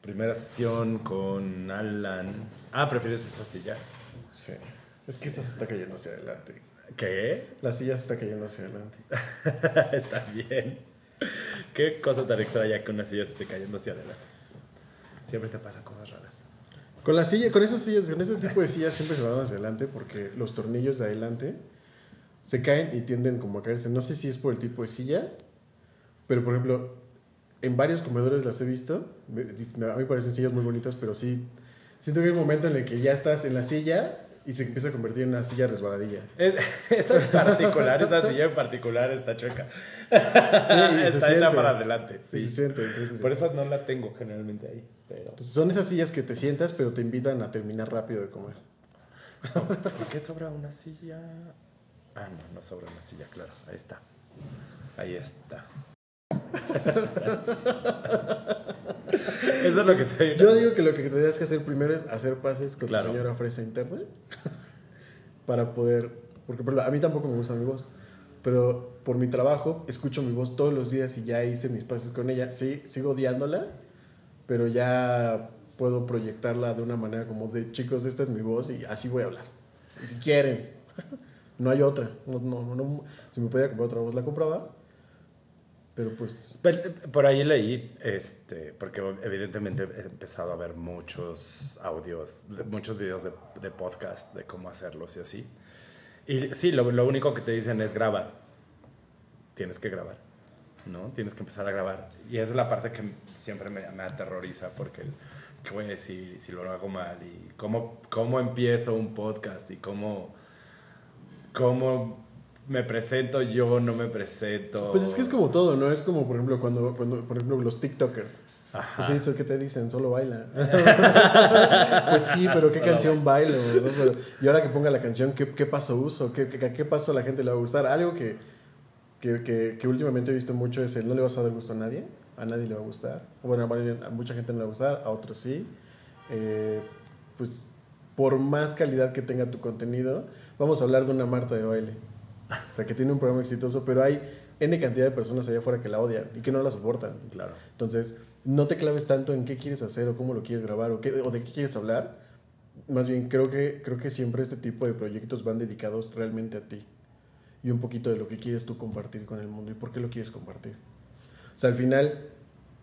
Primera sesión con Alan. Ah, ¿prefieres esa silla? Sí. Es que esta se está cayendo hacia adelante. ¿Qué? La silla se está cayendo hacia adelante. está bien. Qué cosa tan extraña que una silla se esté cayendo hacia adelante. Siempre te pasan cosas raras. Con la silla, con esas sillas, con ese tipo de sillas siempre se van hacia adelante porque los tornillos de adelante se caen y tienden como a caerse. No sé si es por el tipo de silla, pero por ejemplo, en varios comedores las he visto. A mí parecen sillas muy bonitas, pero sí siento que hay un momento en el que ya estás en la silla y se empieza a convertir en una silla resbaladilla. Es- esa en particular, esa silla en particular está chueca. Sí, se está siente. hecha para adelante. Sí, Sí. se siente. entonces- Por eso no la tengo generalmente ahí. Pero, son esas sillas que te sientas, pero te invitan a terminar rápido de comer. ¿Por qué sobra una silla? Ah, no, no sobra una silla, claro. Ahí está. Ahí está. Eso es lo que soy. Yo digo que lo que tendrías que hacer primero es hacer pases con Claro. tu señora fresa interna para poder, porque por ejemplo, a mí tampoco me gusta mi voz, pero por mi trabajo escucho mi voz todos los días y ya hice mis pases con ella. Sí, sigo odiándola, pero ya puedo proyectarla de una manera como de chicos, esta es mi voz y así voy a hablar. Y si quieren, no hay otra. No, no, no, si me podía comprar otra voz la compraba, pero pues Pero, Por ahí leí, este, porque evidentemente he empezado a ver muchos audios, muchos videos de, de podcast de cómo hacerlos y así. Y sí, lo, lo único que te dicen es graba. Tienes que grabar, ¿no? Tienes que empezar a grabar. Y esa es la parte que siempre me, me aterroriza porque, ¿qué voy a decir? Si lo hago mal y cómo, cómo empiezo un podcast y cómo, cómo me presento yo, no me presento. Pues es que es como todo, ¿no? Es como, por ejemplo, cuando, cuando por ejemplo, los TikTokers. Ajá. Pues eso que te dicen, solo baila. pues sí, pero ¿qué canción bailo? y ahora que ponga la canción, ¿qué, qué paso uso? ¿Qué, qué, qué paso a la gente le va a gustar? Algo que, que, que, que últimamente he visto mucho es el no le vas a dar gusto a nadie. A nadie le va a gustar. Bueno, a a mucha gente no le va a gustar, a otros sí. Eh, pues por más calidad que tenga tu contenido, vamos a hablar de una Marta de baile. O sea, que tiene un programa exitoso, pero hay N cantidad de personas allá afuera que la odian y que no la soportan. Claro. Entonces, no te claves tanto en qué quieres hacer o cómo lo quieres grabar o, qué, o de qué quieres hablar. Más bien, creo que, creo que siempre este tipo de proyectos van dedicados realmente a ti. Y un poquito de lo que quieres tú compartir con el mundo y por qué lo quieres compartir. O sea, al final,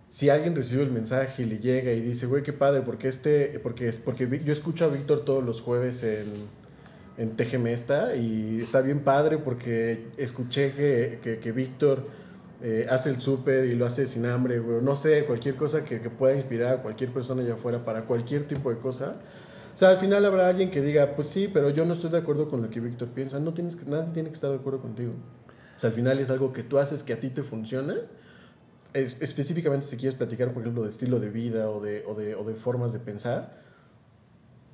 si alguien recibe el mensaje y le llega y dice, güey, qué padre, porque este, porque es, porque yo escucho a Víctor todos los jueves en, en TGM esta y está bien padre porque escuché que, que, que Víctor eh, hace el súper y lo hace sin hambre. No sé, cualquier cosa que, que pueda inspirar a cualquier persona allá afuera para cualquier tipo de cosa. O sea, al final habrá alguien que diga, pues sí, pero yo no estoy de acuerdo con lo que Víctor piensa. No tienes que, nadie tiene que estar de acuerdo contigo. O sea, al final es algo que tú haces que a ti te funciona. Es- específicamente si quieres platicar, por ejemplo, de estilo de vida o de, o, de, o de formas de pensar.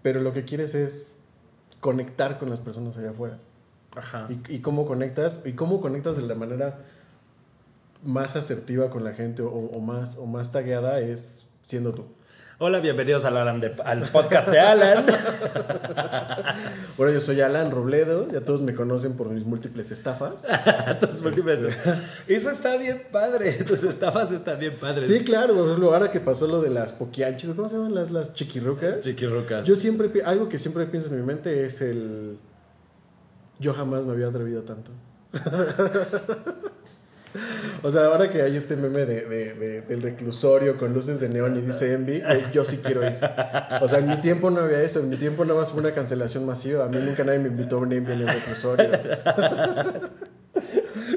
Pero lo que quieres es conectar con las personas allá afuera. Ajá. Y, y cómo conectas, y cómo conectas de la manera más asertiva con la gente o, o más, o más tagueada es siendo tú. Hola, bienvenidos al, Alan de- al podcast de Alan. Bueno, yo soy Alan Robledo, ya todos me conocen por mis múltiples estafas. Tus múltiples- Eso está bien padre. Tus estafas están bien padres. Sí, claro, por ejemplo, ahora que pasó lo de las poquianchis, ¿cómo se llaman las, las chiquirrucas? Chiquirrucas. Yo siempre, algo que siempre pienso en mi mente es el... Yo jamás me había atrevido tanto. o sea, ahora que hay este meme de, de- de- del reclusorio con luces de neón y dice Envy, güey, yo sí quiero ir. O sea, en mi tiempo no había eso, en mi tiempo nada más fue una cancelación masiva. A mí nunca nadie me invitó a un Envy en el reclusorio.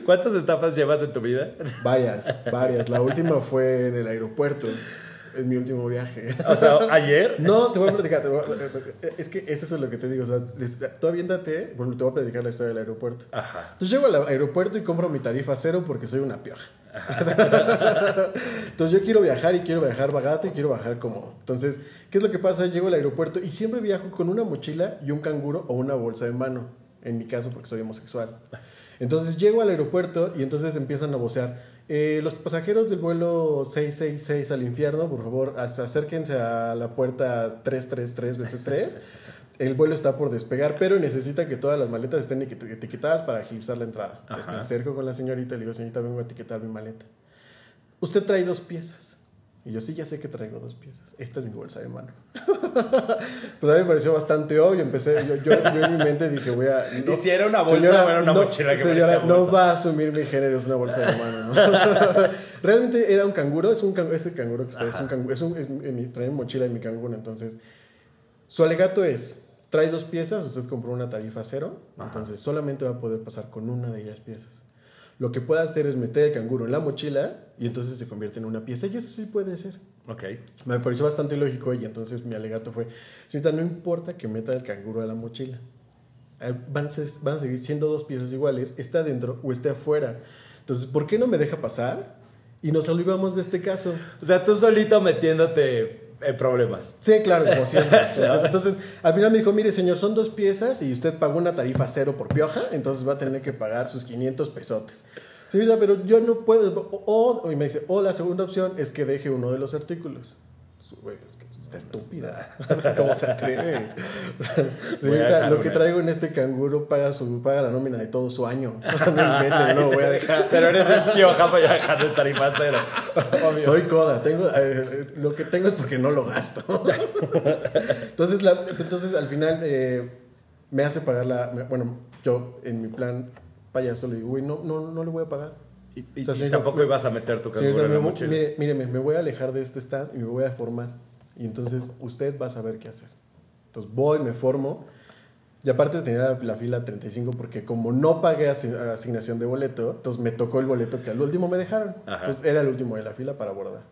¿Cuántas estafas llevas en tu vida? Varias, varias. La última fue en el aeropuerto, en mi último viaje. O sea, ayer. No, te voy a platicar. te voy a- es que eso es lo que te digo. O sea, tú aviéntate, bueno, te voy a platicar la historia del aeropuerto. Ajá. Entonces llego al aeropuerto y compro mi tarifa cero porque soy una pioja. Entonces yo quiero viajar y quiero viajar barato y quiero viajar cómodo. Entonces, ¿qué es lo que pasa? Llego al aeropuerto y siempre viajo con una mochila y un canguro o una bolsa de mano. En mi caso, porque soy homosexual. Entonces llego al aeropuerto y entonces empiezan a vocear. Eh, los pasajeros del vuelo 666 al infierno, por favor, hasta acérquense a la puerta 333 veces 3. El vuelo está por despegar, pero necesita que todas las maletas estén etiquet- etiquetadas para agilizar la entrada. Ajá. Me acerco con la señorita y le digo, señorita, vengo a etiquetar mi maleta. Usted trae dos piezas. Y yo, sí, ya sé que traigo dos piezas. Esta es mi bolsa de mano. pues a mí me pareció bastante obvio. Empecé, yo, yo, yo en mi mente dije, voy a... ¿Y si era una bolsa o era una no, mochila que señora, parecía no bolsa? va a asumir mi género, es una bolsa de mano, ¿no? Realmente era un canguro, es un can- ese canguro que está, es un canguro, es un, es mi- trae mi mochila en mi canguro, entonces... Su alegato es, trae dos piezas, usted compró una tarifa cero, Ajá. entonces solamente va a poder pasar con una de ellas piezas. Lo que puede hacer es meter el canguro en la mochila y entonces se convierte en una pieza y eso sí puede ser. Ok. Me pareció bastante lógico y entonces mi alegato fue, señorita, no importa que meta el canguro a la mochila. Eh, Van a, ser- van a seguir siendo dos piezas iguales, está adentro o esté afuera. Entonces, ¿por qué no me deja pasar? Y nos olvidamos de este caso. O sea, tú solito metiéndote problemas. Sí, claro, como siempre. Entonces, al final me dijo, mire, señor, son dos piezas y usted pagó una tarifa cero por pioja, entonces va a tener que pagar sus 500 pesotes. Señorita, pero yo no puedo. O, o- y me dice, o la segunda opción es que deje uno de los artículos. Está estúpida. ¿Cómo se atreve? Señorita, lo que traigo en este canguro paga, su, paga la nómina de todo su año. No voy a dejar. Pero eres un tío japa ya dejar de tarifa cero. Obvio. Soy coda, tengo, eh, lo que tengo es porque no lo gasto. entonces, la- entonces, al final, eh, me hace pagar la. bueno, yo en mi plan payaso le digo, güey, no, no, no le voy a pagar. Y, y- O sea, y señorita, tampoco me- ibas a meter tu Señorita, canguro en me la mochila. mire, míreme, me voy a alejar de este stand y me voy a formar. Y entonces usted va a saber qué hacer. Entonces voy, me formo. Y aparte tenía la, la fila 35 porque como no pagué asi- asignación de boleto, entonces me tocó el boleto que al último me dejaron. Ajá. Entonces era el último de la fila para abordar.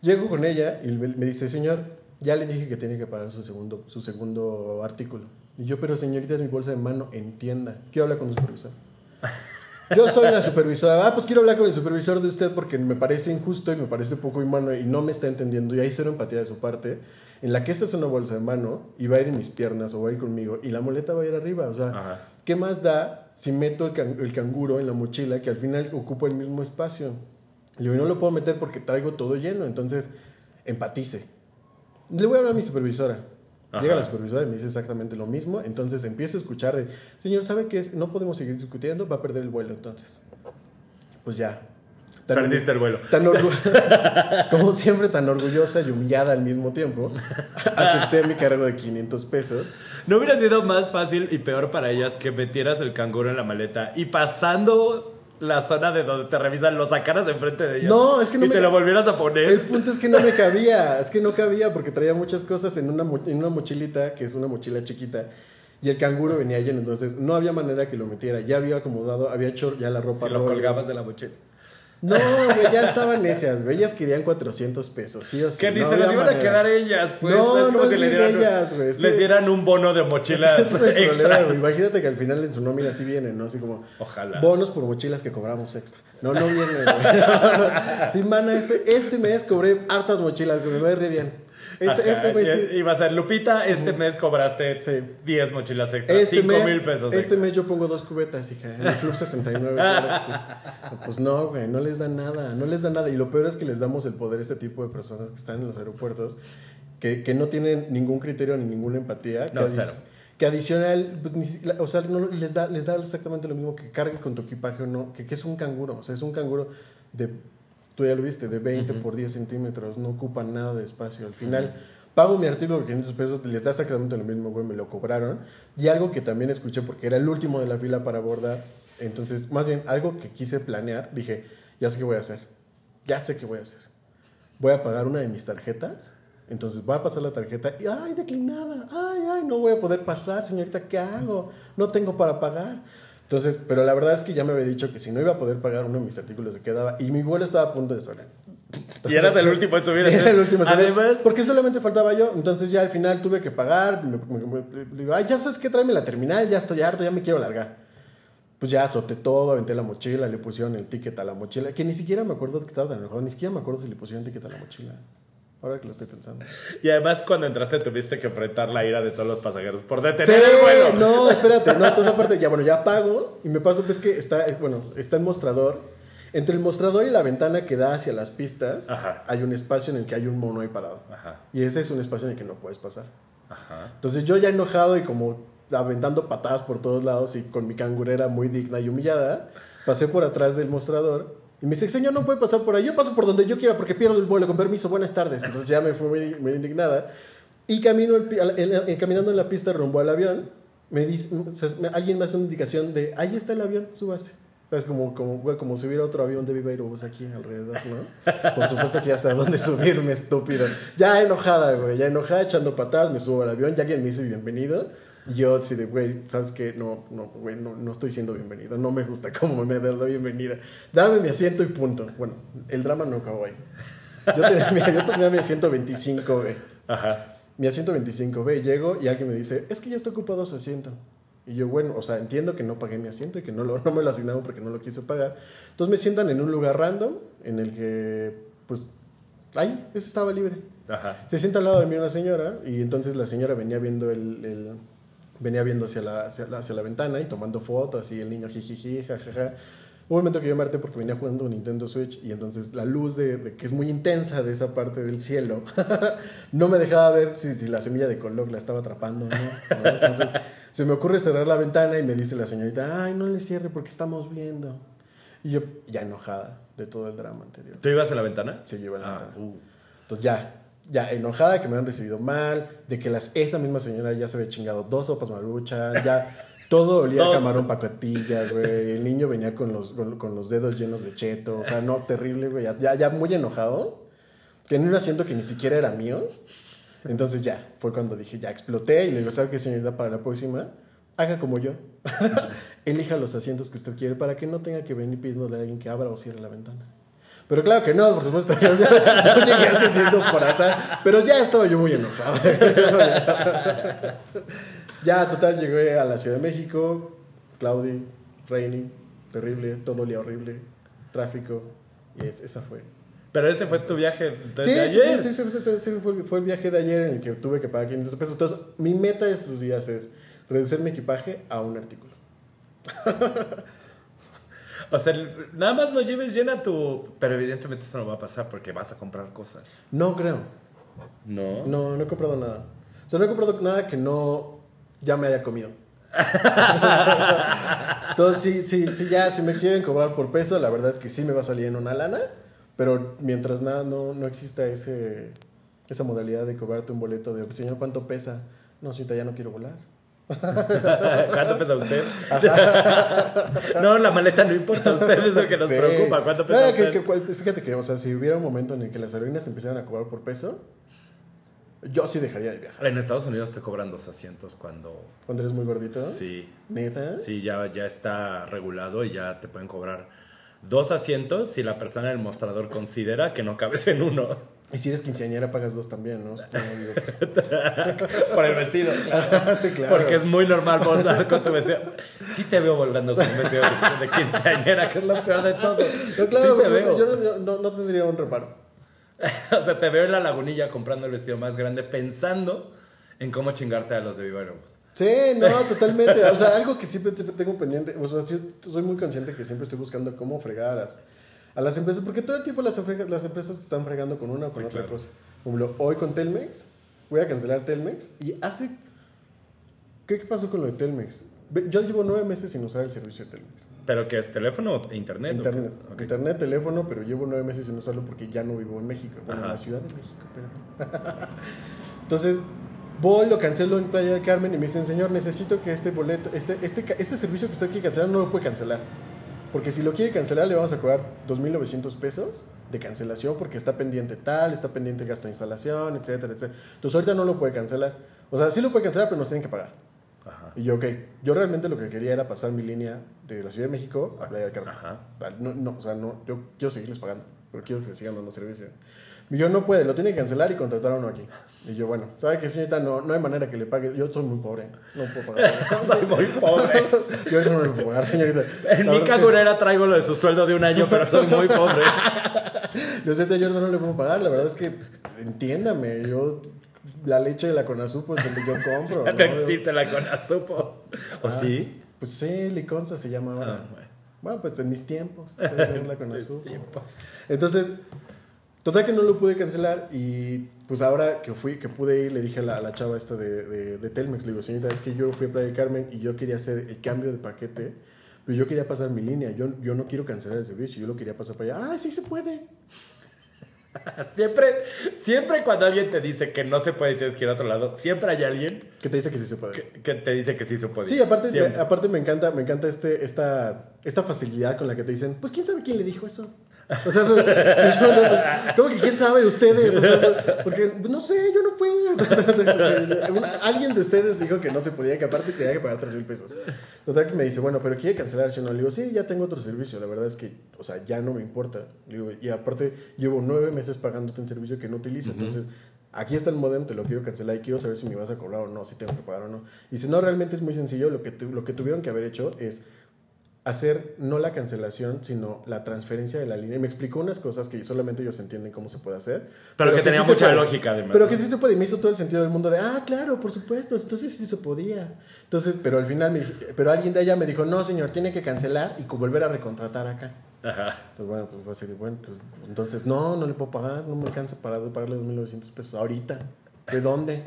Llego con ella y me me dice, señor, ya le dije que tiene que pagar su segundo, su segundo artículo. Y yo, pero señorita, es mi bolsa de mano, entienda. Quiero hablar con un supervisor. Yo soy la supervisora. Ah, pues quiero hablar con el supervisor de usted porque me parece injusto y me parece poco humano y no me está entendiendo. Y hay cero empatía de su parte. En la que esta es una bolsa de mano y va a ir en mis piernas o va a ir conmigo y la muleta va a ir arriba. O sea, Ajá. ¿qué más da si meto el, can- el canguro en la mochila que al final ocupa el mismo espacio? Le digo, no lo puedo meter porque traigo todo lleno. Entonces, empatice. Le voy a hablar a mi supervisora. Ajá. Llega la supervisora y me dice exactamente lo mismo. Entonces empiezo a escuchar de, señor, ¿sabe qué es? No podemos seguir discutiendo, va a perder el vuelo entonces. Pues ya. Tan- Perdiste el vuelo. Tan Como siempre, tan orgullosa y humillada al mismo tiempo, acepté mi cargo de 500 pesos. ¿No hubiera sido más fácil y peor para ellas que metieras el canguro en la maleta y pasando la zona de donde te revisan lo sacaras enfrente de ellas? No, es que no Y me- te lo volvieras a poner. El punto es que no me cabía, es que no cabía porque traía muchas cosas en una, mo- en una mochilita, que es una mochila chiquita, y el canguro venía lleno, entonces no había manera que lo metiera. Ya había acomodado, había hecho ya la ropa. Si lo colgabas de la mochila. No, güey, ya estaban necias, güey. Ellas querían 400 pesos, sí o sí. Que ni no se los iban a quedar ellas, pues. No, es como no si es le ni dieran, ellas, güey, les es- dieran un bono de mochilas es problema, extras. güey. Imagínate que al final en su nómina sí vienen, ¿no? Así como Ojalá. bonos por mochilas que cobramos extra. No, no viene, güey. Sí, mana, este, este mes cobré hartas mochilas, que me va a ir re bien. Este, este mes sí. y- Iba a ser, Lupita, este mes cobraste Sí. 10 mochilas extras, Este 5 mes, mil pesos. este extra. mes yo pongo dos cubetas, hija, en el Club 69. claro sí. Pues no, güey, no les da nada, no les da nada. Y lo peor es que les damos el poder a este tipo de personas que están en los aeropuertos, que, que no tienen ningún criterio ni ninguna empatía. No, que, cero. que adicional, pues, o sea, no, les, da, les da exactamente lo mismo que cargue con tu equipaje o no, que, que es un canguro, o sea, es un canguro de, tú ya lo viste, de 20 por 10 centímetros, no ocupa nada de espacio. Al final... Pago mi artículo por 500 pesos, les da exactamente lo mismo, güey, me lo cobraron. Y algo que también escuché porque era el último de la fila para abordar. Entonces, más bien, algo que quise planear, dije, ya sé qué voy a hacer. Ya sé qué voy a hacer. Voy a pagar una de mis tarjetas. Entonces, voy a pasar la tarjeta y, ay, declinada. Ay, ay, no voy a poder pasar, señorita, ¿qué hago? No tengo para pagar. Entonces, pero la verdad es que ya me había dicho que si no iba a poder pagar uno de mis artículos se quedaba y mi vuelo estaba a punto de salir. Y eras el último en subir. Era el último. Además, porque solamente faltaba yo. Entonces ya al final tuve que pagar. Me, me- me- le digo, ay, ya sabes qué, tráeme la terminal, ya estoy harto, ya me quiero largar. Pues ya azoté todo, aventé la mochila, le pusieron el ticket a la mochila, que ni siquiera me acuerdo que estaba tan enojado, ni siquiera me acuerdo si le pusieron ticket a la mochila. Ahora que lo estoy pensando. y además cuando entraste tuviste que enfrentar la ira de todos los pasajeros por detener Sí, el vuelo. No, espérate, no, entonces aparte, ya bueno, ya pago y me paso, pues que está, es, bueno, está el mostrador. Entre el mostrador y la ventana que da hacia las pistas, Ajá. hay un espacio en el que hay un mono ahí parado. Ajá, Y ese es un espacio en el que no puedes pasar. ajá. Entonces yo ya enojado y como aventando patadas por todos lados y con mi cangurera muy digna y humillada, pasé por atrás del mostrador Y me dice, señor, no puede pasar por ahí. Yo paso por donde yo quiera porque pierdo el vuelo. Con permiso, buenas tardes. Entonces ya me fui muy, muy indignada. Y camino el el- el- caminando en la pista rumbo al avión, me dice, o sea, alguien me hace una indicación de, ahí está el avión, súbase. Es como, como, como si hubiera otro avión de Viva Aerobús aquí alrededor, ¿no? Por supuesto que ya sé a dónde subirme, estúpido. Ya enojada, güey, ya enojada, echando patadas, me subo al avión, ya alguien me dice bienvenido. Yo así de, güey, ¿sabes qué? No, no, güey, no, no estoy siendo bienvenido. No me gusta cómo me da la bienvenida. Dame mi asiento y punto. Bueno, el drama no acabó ahí. Yo tenía, mira, yo tenía mi asiento 25, güey. Ajá. Mi asiento 25B, llego y alguien me dice, es que ya está ocupado su asiento. Y yo, bueno, o sea, entiendo que no pagué mi asiento y que no, lo, no me lo asignaron porque no lo quise pagar. Entonces me sientan en un lugar random en el que, pues, ahí, ese estaba libre. Ajá. Se sienta al lado de mí una señora y entonces la señora venía viendo el... el- venía viendo hacia la, hacia, la, hacia la ventana y tomando fotos y el niño jijiji, jajaja. Hubo un momento que yo me harté porque venía jugando un Nintendo Switch y entonces la luz de, de que es muy intensa de esa parte del cielo no me dejaba ver si, si la semilla de color la estaba atrapando o no. Entonces se me ocurre cerrar la ventana y me dice la señorita, ay, no le cierre porque estamos viendo. Y yo ya enojada de todo el drama anterior. ¿Tú ibas a la ventana? Se lleva la Ah, ventana. uh. Entonces ya, ya enojada que me han recibido mal, de que las, esa misma señora ya se había chingado dos sopas maruchan, ya todo olía a camarón pacotilla, güey. El niño venía con los, con, con los dedos llenos de cheto, o sea, no, terrible, güey. Ya, ya, ya muy enojado, que en un asiento que ni siquiera era mío. Entonces ya, fue cuando dije, ya exploté y le digo, ¿sabe qué, señorita? Para la próxima, haga como yo. Elija los asientos que usted quiere para que no tenga que venir pidiéndole a alguien que abra o cierre la ventana. Pero claro que no, por supuesto. Yo llegué asiento por azar, pero ya estaba yo muy enojado. ya, total, llegué a la Ciudad de México, cloudy, rainy, terrible, todo olía horrible, tráfico, y es- esa fue. Pero este fue tu viaje Sí, desde sí, ayer. sí, sí, sí, sí, sí, fue, fue el viaje de ayer en el que tuve que pagar 500 pesos. Entonces, mi meta de estos días es reducir mi equipaje a un artículo. O sea, nada más lo lleves llena tu... Pero evidentemente eso no va a pasar porque vas a comprar cosas. No creo. No. No, no he comprado nada. O sea, no he comprado nada que no ya me haya comido. Entonces, sí, sí, sí, ya, si me quieren cobrar por peso, la verdad es que sí me va a salir en una lana, pero mientras nada no, no exista ese, esa modalidad de cobrarte un boleto de, señor, ¿cuánto pesa? No, señorita, ya no quiero volar. ¿Cuánto pesa usted? no, la maleta no importa. Usted es lo que nos Sí. preocupa. ¿Cuánto pesa usted? que cual- fíjate que, o sea, si hubiera un momento en el que las aerolíneas empezaran a cobrar por peso, yo sí dejaría de viajar. En Estados Unidos te cobran dos asientos cuando... Cuando eres muy gordito. Sí. ¿Neta? Sí, ya, ya está regulado y ya te pueden cobrar dos asientos si la persona del mostrador considera que no cabes en uno. Y si eres quinceañera, pagas dos también, ¿no? Por el vestido. Sí, claro. Porque es muy normal vos con tu vestido. Sí te veo volando con un vestido de, quinceañera, que es lo peor de todo. No, claro, sí te pues, veo. yo, yo no, no tendría un reparo. O sea, te veo en la lagunilla comprando el vestido más grande pensando en cómo chingarte a los de Viva. Sí, no, totalmente. O sea, algo que siempre te- tengo pendiente. O sea, soy muy consciente que siempre estoy buscando cómo fregar a las, a las empresas. Porque todo el tiempo las, las empresas te están fregando con una o con Sí, otra claro. cosa. Por ejemplo, hoy con Telmex, voy a cancelar Telmex. Y hace. ¿Qué, qué pasó con lo de Telmex? Yo llevo nueve meses sin usar el servicio de Telmex. ¿Pero que es teléfono o internet? o qué Internet, es? Ok. internet, teléfono, pero llevo nueve meses sin usarlo porque ya no vivo en México, bueno, en la Ciudad de México, perdón. Entonces, voy, lo cancelo en Playa del Carmen y me dicen, señor, necesito que este boleto, este, este, este servicio que usted quiere cancelar no lo puede cancelar. Porque si lo quiere cancelar, le vamos a cobrar 2.900 pesos de cancelación porque está pendiente tal, está pendiente gasto de instalación, etcétera, etcétera. Entonces, ahorita no lo puede cancelar. O sea, sí lo puede cancelar, pero nos tienen que pagar. Ajá. Y yo, ok, yo realmente lo que quería era pasar mi línea de la Ciudad de México a Playa del Carmen. Ajá. No, no, o sea, no, yo quiero seguirles pagando, pero quiero que sigan dando servicio. Y yo no puede, lo tiene que cancelar y contratar a uno aquí. Y yo, bueno, ¿sabe qué, señorita? No, no hay manera que le pague. Yo soy muy pobre, no puedo pagar. Soy muy pobre. yo no lo puedo pagar, señorita. En mi es que- cangurera traigo lo de su sueldo de un año, pero soy muy pobre. Lo siento, yo no le puedo pagar. La verdad es que, entiéndame, yo, la leche de la Conazú, pues donde yo compro. No ¿no? existe la Conasupo. ¿O Ah, sí? Pues sí, Liconza se llama ahora. Ah, bueno. Bueno, pues en mis tiempos. es la. Entonces, total que no lo pude cancelar y pues ahora que fui, que pude ir, le dije a la, a la chava esta de, de, de Telmex, le digo, señorita, es que yo fui a Playa del Carmen y yo quería hacer el cambio de paquete Pero yo quería pasar mi línea, yo, yo no quiero cancelar el servicio, yo lo quería pasar para allá. Ah, sí se puede. Siempre, siempre cuando alguien te dice que no se puede y tienes que ir a otro lado, siempre hay alguien Que te dice que sí se puede. que, que te dice que sí se puede. Sí, aparte, Siempre. aparte me encanta, me encanta este, esta, esta facilidad con la que te dicen, pues quién sabe quién le dijo eso. O sea, yo- ¿cómo que quién sabe ustedes? O sea, porque no sé, yo no fui. O sea, alguien de ustedes dijo que no se podía, que aparte tenía que pagar 3 mil pesos. Total que me dice, bueno, pero quiere cancelar si no. Le digo, sí, ya tengo otro servicio. La verdad es que, o sea, ya no me importa. Digo, y aparte, llevo nueve meses pagándote un servicio que no utilizo. Entonces, aquí está el modem, te lo quiero cancelar y quiero saber si me vas a cobrar o no, si tengo que pagar o no. Y si no, realmente es muy sencillo. Lo que, tu- lo que tuvieron que haber hecho es hacer no la cancelación, sino la transferencia de la línea. Y me explicó unas cosas que solamente ellos entienden cómo se puede hacer. Pero que tenía sí mucha lógica, además, Pero ¿no? que sí se puede. Y me hizo todo el sentido del mundo de, ah, claro, por supuesto, entonces sí se podía. Entonces, pero al final, me, pero alguien de allá me dijo, no, señor, tiene que cancelar y volver a recontratar acá. Ajá. Pues bueno, pues fue así de, bueno, pues entonces, no, no le puedo pagar, no me alcanza para pagarle 2.900 pesos ahorita. ¿De dónde?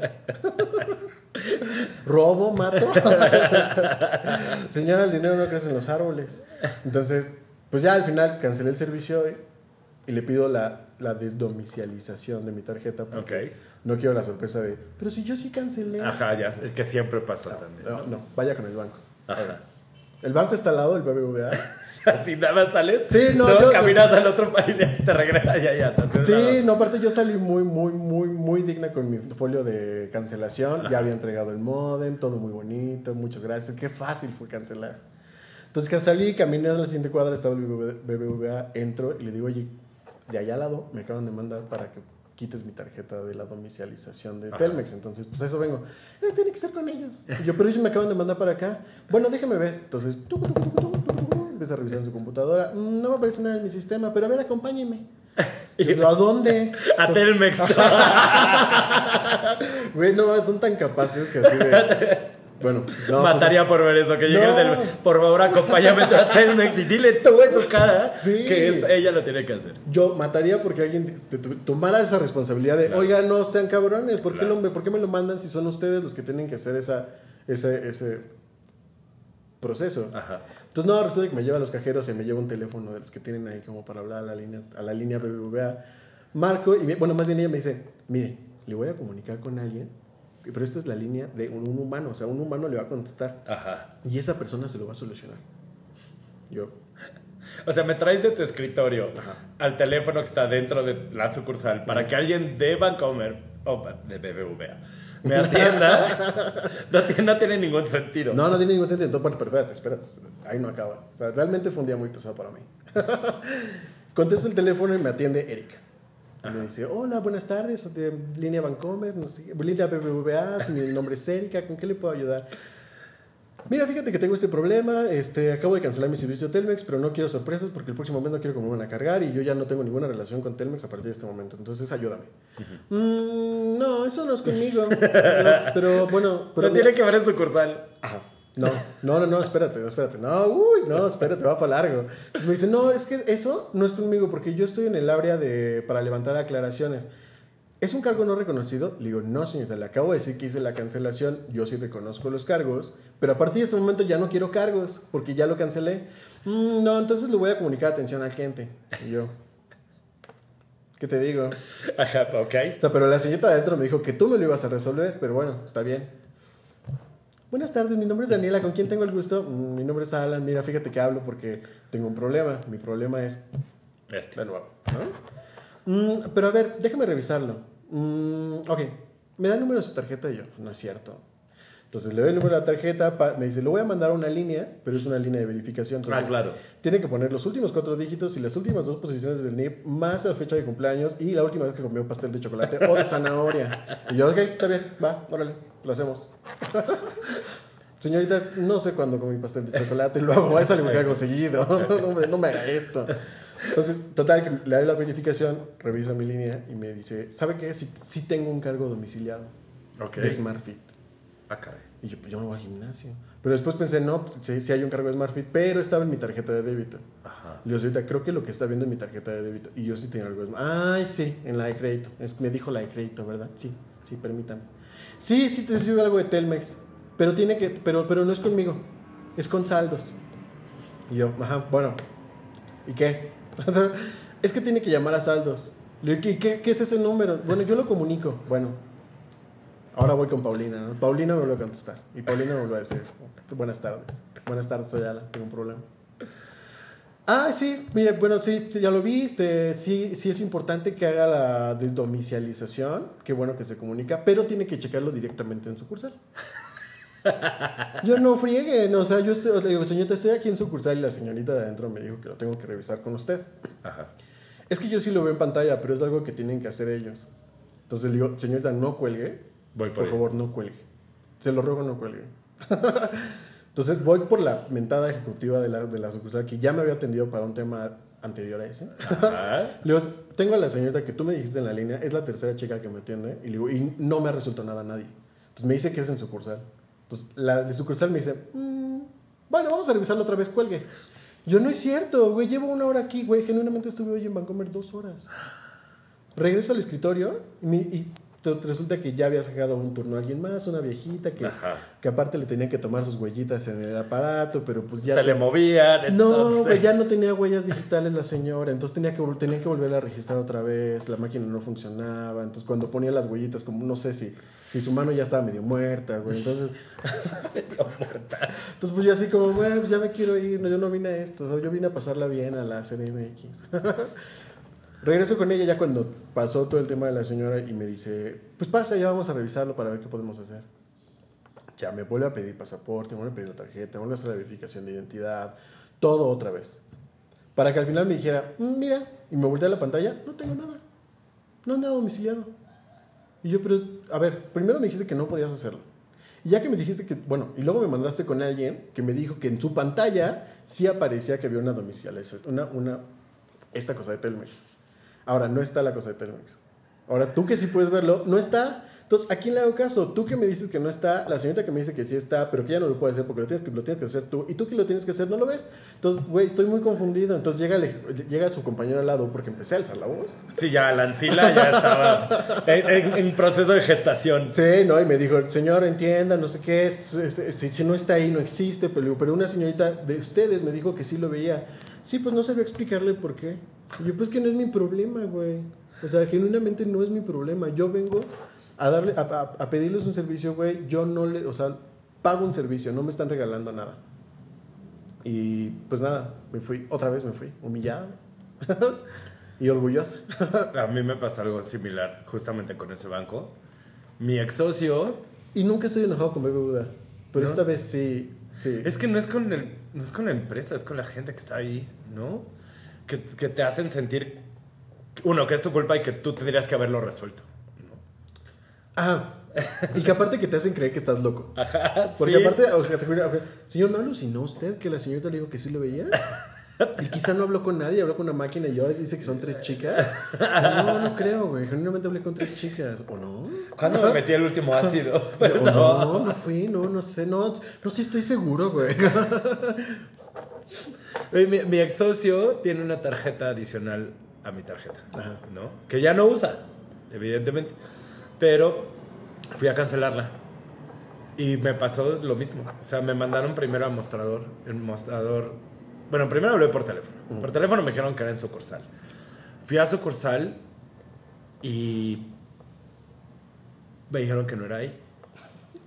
¿Robo? ¿Mato? Señora, el dinero no crece en los árboles. Entonces, pues ya al final cancelé el servicio y, y le pido la, la desdomicialización de mi tarjeta porque no quiero la sorpresa de, pero si yo sí cancelé. Ajá, ya, es que siempre pasa también. No, no, vaya con el banco. Ajá. El banco está al lado, el BBVA. Así nada más sales. Sí, no, luego yo- caminas al otro país y te regresas ya, ya. Sí, nada. no, aparte yo salí muy, muy, muy, muy digna con mi folio de cancelación. Ya había entregado el modem, todo muy bonito, muchas gracias. Qué fácil fue cancelar. Entonces que salí, caminé a la siguiente cuadra, estaba el BBVA, entro y le digo, oye, de allá al lado me acaban de mandar para que quites mi tarjeta de la domicialización de Ajá. Telmex. Entonces, pues a eso vengo. Eh, tiene que ser con ellos. Y yo, pero ellos me acaban de mandar para acá. Bueno, déjame ver. Entonces, tucu, tucu, tucu, tucu, tucu, empieza a revisar en su computadora. "Mm, no me aparece nada en mi sistema, pero a ver, acompáñeme. Y yo, ¿a dónde? A Pues, Telmex. Güey, no, son tan capaces que así de... Bueno, no. Mataría por ver eso. Que llegue No. el del. Por favor, acompáñame a Telmex y dile tú en su cara Sí. que es, ella lo tiene que hacer. pues, yo mataría porque alguien te- te- tomara esa responsabilidad de, Claro. oiga, no sean cabrones, ¿por qué, Claro. lo me- por qué me lo mandan si son ustedes los que tienen que hacer esa, ese, ese proceso? Ajá. Entonces, no, resulta que me lleva a los cajeros y me lleva un teléfono de los que tienen ahí como para hablar a la línea, a la línea BBVA. Marco, y me- bueno, más bien ella me dice, mire, le voy a comunicar con alguien, pero esta es la línea de un, un humano, o sea, un humano le va a contestar Ajá. y esa persona se lo va a solucionar. Yo, O sea, me traes de tu escritorio Ajá. al teléfono que está dentro de la sucursal para que alguien de Bancomer o de BBVA me atienda. no, tiene, no tiene ningún sentido. No, no tiene ningún sentido. Entonces, bueno, pero espérate, espérate. Ahí no acaba. O sea, realmente fue un día muy pesado para mí. Contesto el teléfono y me atiende Erika. Y me dice, hola, buenas tardes, de línea Vancomer, no sé, línea BBVA, mi nombre es Erika, ¿con qué le puedo ayudar? Mira, fíjate que tengo este problema, este, acabo de cancelar mi servicio Telmex, pero no quiero sorpresas porque el próximo mes no quiero que me van a cargar y yo ya no tengo ninguna relación con Telmex a partir de este momento, entonces ayúdame. "Mm, no, eso no es conmigo, pero, pero bueno... Pero no tiene que ver en sucursal. Ajá. No, no, no, no, espérate, no, espérate. No, uy, no, espérate, va para largo. Me dice, no, es que eso no es conmigo porque yo estoy en el área de, para levantar aclaraciones. ¿Es un cargo no reconocido? Le digo, no, señorita, le acabo de decir que hice la cancelación, yo sí reconozco los cargos, pero a partir de este momento ya no quiero cargos porque ya lo cancelé. "Mm, no, entonces le voy a comunicar atención al cliente. Y yo, ¿qué te digo? Ajá, ok. O sea, pero la señorita de adentro me dijo que tú me lo ibas a resolver, pero bueno, está bien. Buenas tardes, mi nombre es Daniela, ¿con quién tengo el gusto? "Mm, Mi nombre es Alan, mira, fíjate que hablo porque tengo un problema. Mi problema es Este. de nuevo, ¿no? "Mm, pero a ver, déjame revisarlo. "Mm, ok, me da el número de su tarjeta y yo, no es cierto. Entonces le doy el número de la tarjeta, me dice, le voy a mandar una línea, pero es una línea de verificación. Entonces, Ah, claro. tiene que poner los últimos cuatro dígitos y las últimas dos posiciones del NIP, más la fecha de cumpleaños y la última vez que comió pastel de chocolate o de zanahoria. Y yo, ok, está bien, va, órale, lo hacemos. Señorita, no sé cuándo comí pastel de chocolate, lo hago, eso le hago seguido. No, hombre, no me haga esto. Entonces, total, que le doy la verificación, revisa mi línea y me dice, ¿sabe qué? Si sí tengo un cargo domiciliado Ok. de SmartFit. Ah, caray. Y yo, pues yo no voy al gimnasio. Pero después pensé, no, sí, sí hay un cargo de SmartFit, pero estaba en mi tarjeta de débito. Ajá. Le digo, señorita, creo que lo que está viendo en mi tarjeta de débito. Y yo sí tenía algo de Ay, sí, en la de crédito. Es- me dijo la de crédito, ¿verdad? Sí, sí, permítame. Sí, sí te sirve algo de Telmex. Pero tiene que, pero, pero no es conmigo. Es con saldos. Y yo, ajá, bueno, ¿y qué? Es que tiene que llamar a saldos. Le digo, ¿y qué, qué es ese número? Bueno, yo lo comunico. Bueno, ahora voy con Paulina, ¿no? Paulina me vuelve a contestar. Y Paulina me vuelve a decir, buenas tardes. Buenas tardes, soy Alan, tengo un problema. Ah, sí, mire, bueno, sí, ya lo viste, sí, sí es importante que haga la desdomicialización, qué bueno que se comunica, pero tiene que checarlo directamente en sucursal. Yo no friegue, no, o sea, yo estoy, le digo, señorita, estoy aquí en sucursal y la señorita de adentro me dijo que lo tengo que revisar con usted. Ajá. Es que yo sí lo veo en pantalla, pero es algo que tienen que hacer ellos. Entonces le digo, señorita, no cuelgue, Voy por por favor, no cuelgue. Se lo ruego, no cuelgue. Entonces voy por la mentada ejecutiva de la, de la sucursal que ya me había atendido para un tema anterior a ese. Ajá. Le digo, tengo a la señorita que tú me dijiste en la línea, es la tercera chica que me atiende, y le digo, y no me ha resuelto nada a nadie. Entonces me dice que es en sucursal. Entonces la de sucursal me dice, "Mm, bueno, vamos a revisarlo otra vez, cuelgue. Yo no es cierto, güey, llevo una hora aquí, güey, genuinamente estuve hoy en Vancomer dos horas. Regreso al escritorio y, me- y resulta que ya había sacado un turno a alguien más, una viejita que, que aparte le tenían que tomar sus huellitas en el aparato, pero pues ya... Se le movían. No, entonces- güey, ya no tenía huellas digitales la señora, entonces tenía que, tenía que volverla a registrar otra vez, la máquina no funcionaba, entonces cuando ponía las huellitas, como no sé si, si su mano ya estaba medio muerta, güey, entonces... entonces pues yo así como, güey, pues ya me quiero ir, no, yo no vine a esto, yo vine a pasarla bien a la CDMX. Regreso con ella ya cuando pasó todo el tema de la señora y me dice, pues pasa, ya vamos a revisarlo para ver qué podemos hacer. Ya me vuelve a pedir pasaporte, me vuelve a pedir la tarjeta, me vuelve a hacer la verificación de identidad, todo otra vez. Para que al final me dijera, "Mm, mira, y me voltea la pantalla, no tengo nada, no nada domiciliado. Y yo, pero, a ver, primero me dijiste que no podías hacerlo. Y ya que me dijiste que, bueno, y luego me mandaste con alguien que me dijo que en su pantalla sí aparecía que había una domiciliación, una, una, esta cosa de Telmex. Ahora, no está la cosa de Telmex. Ahora, tú que sí puedes verlo, no está. Entonces, ¿a quién le hago caso? Tú que me dices que no está, la señorita que me dice que sí está, pero que ya no lo puede hacer porque lo tienes que, lo tienes que hacer tú, y tú que lo tienes que hacer, no lo ves. Entonces, güey, estoy muy confundido. Entonces llega, llega su compañero al lado porque empecé a alzar la voz. Sí, ya, la ancila ya estaba en, en- proceso de gestación. Sí, ¿no? Y me dijo, señor, entienda, no sé qué, es- este, si, si no está ahí, no existe. Pero, pero una señorita de ustedes me dijo que sí lo veía. Sí, pues no sabía explicarle por qué. Y yo, pues que no es mi problema, güey. O sea, genuinamente no es mi problema. Yo vengo a darle, a, a- a pedirles un servicio, güey. Yo no le, o sea, pago un servicio, no me están regalando nada. Y pues nada, me fui, otra vez me fui, humillado y orgulloso. A mí me pasó algo similar justamente con ese banco. Mi ex socio, Y nunca estoy enojado con BBVA. Pero ¿No? esta vez sí, sí. es que no es, con el, no es con la empresa, es con la gente que está ahí, ¿no? Que, que te hacen sentir, uno, que es tu culpa y que tú tendrías que haberlo resuelto. Ah, y que aparte que te hacen creer que estás loco. Ajá, Porque sí. aparte, o sea, señor, ¿no alucinó usted que la señorita le dijo que sí lo veía? Y quizá no habló con nadie, habló con una máquina y ahora dice que son tres chicas. No, no creo, güey. Genuinamente hablé con tres chicas. ¿O no? ¿Cuándo me metí el último ácido? O no, no fui, no, no sé. No, no sé, estoy seguro, güey. Mi, mi ex socio tiene una tarjeta adicional a mi tarjeta, Ajá. ¿no? Que ya no usa, evidentemente. Pero fui a cancelarla. Y me pasó lo mismo. O sea, me mandaron primero a mostrador. El mostrador. Bueno, primero hablé por teléfono. Por teléfono me dijeron que era en sucursal. Fui a sucursal y me dijeron que no era ahí.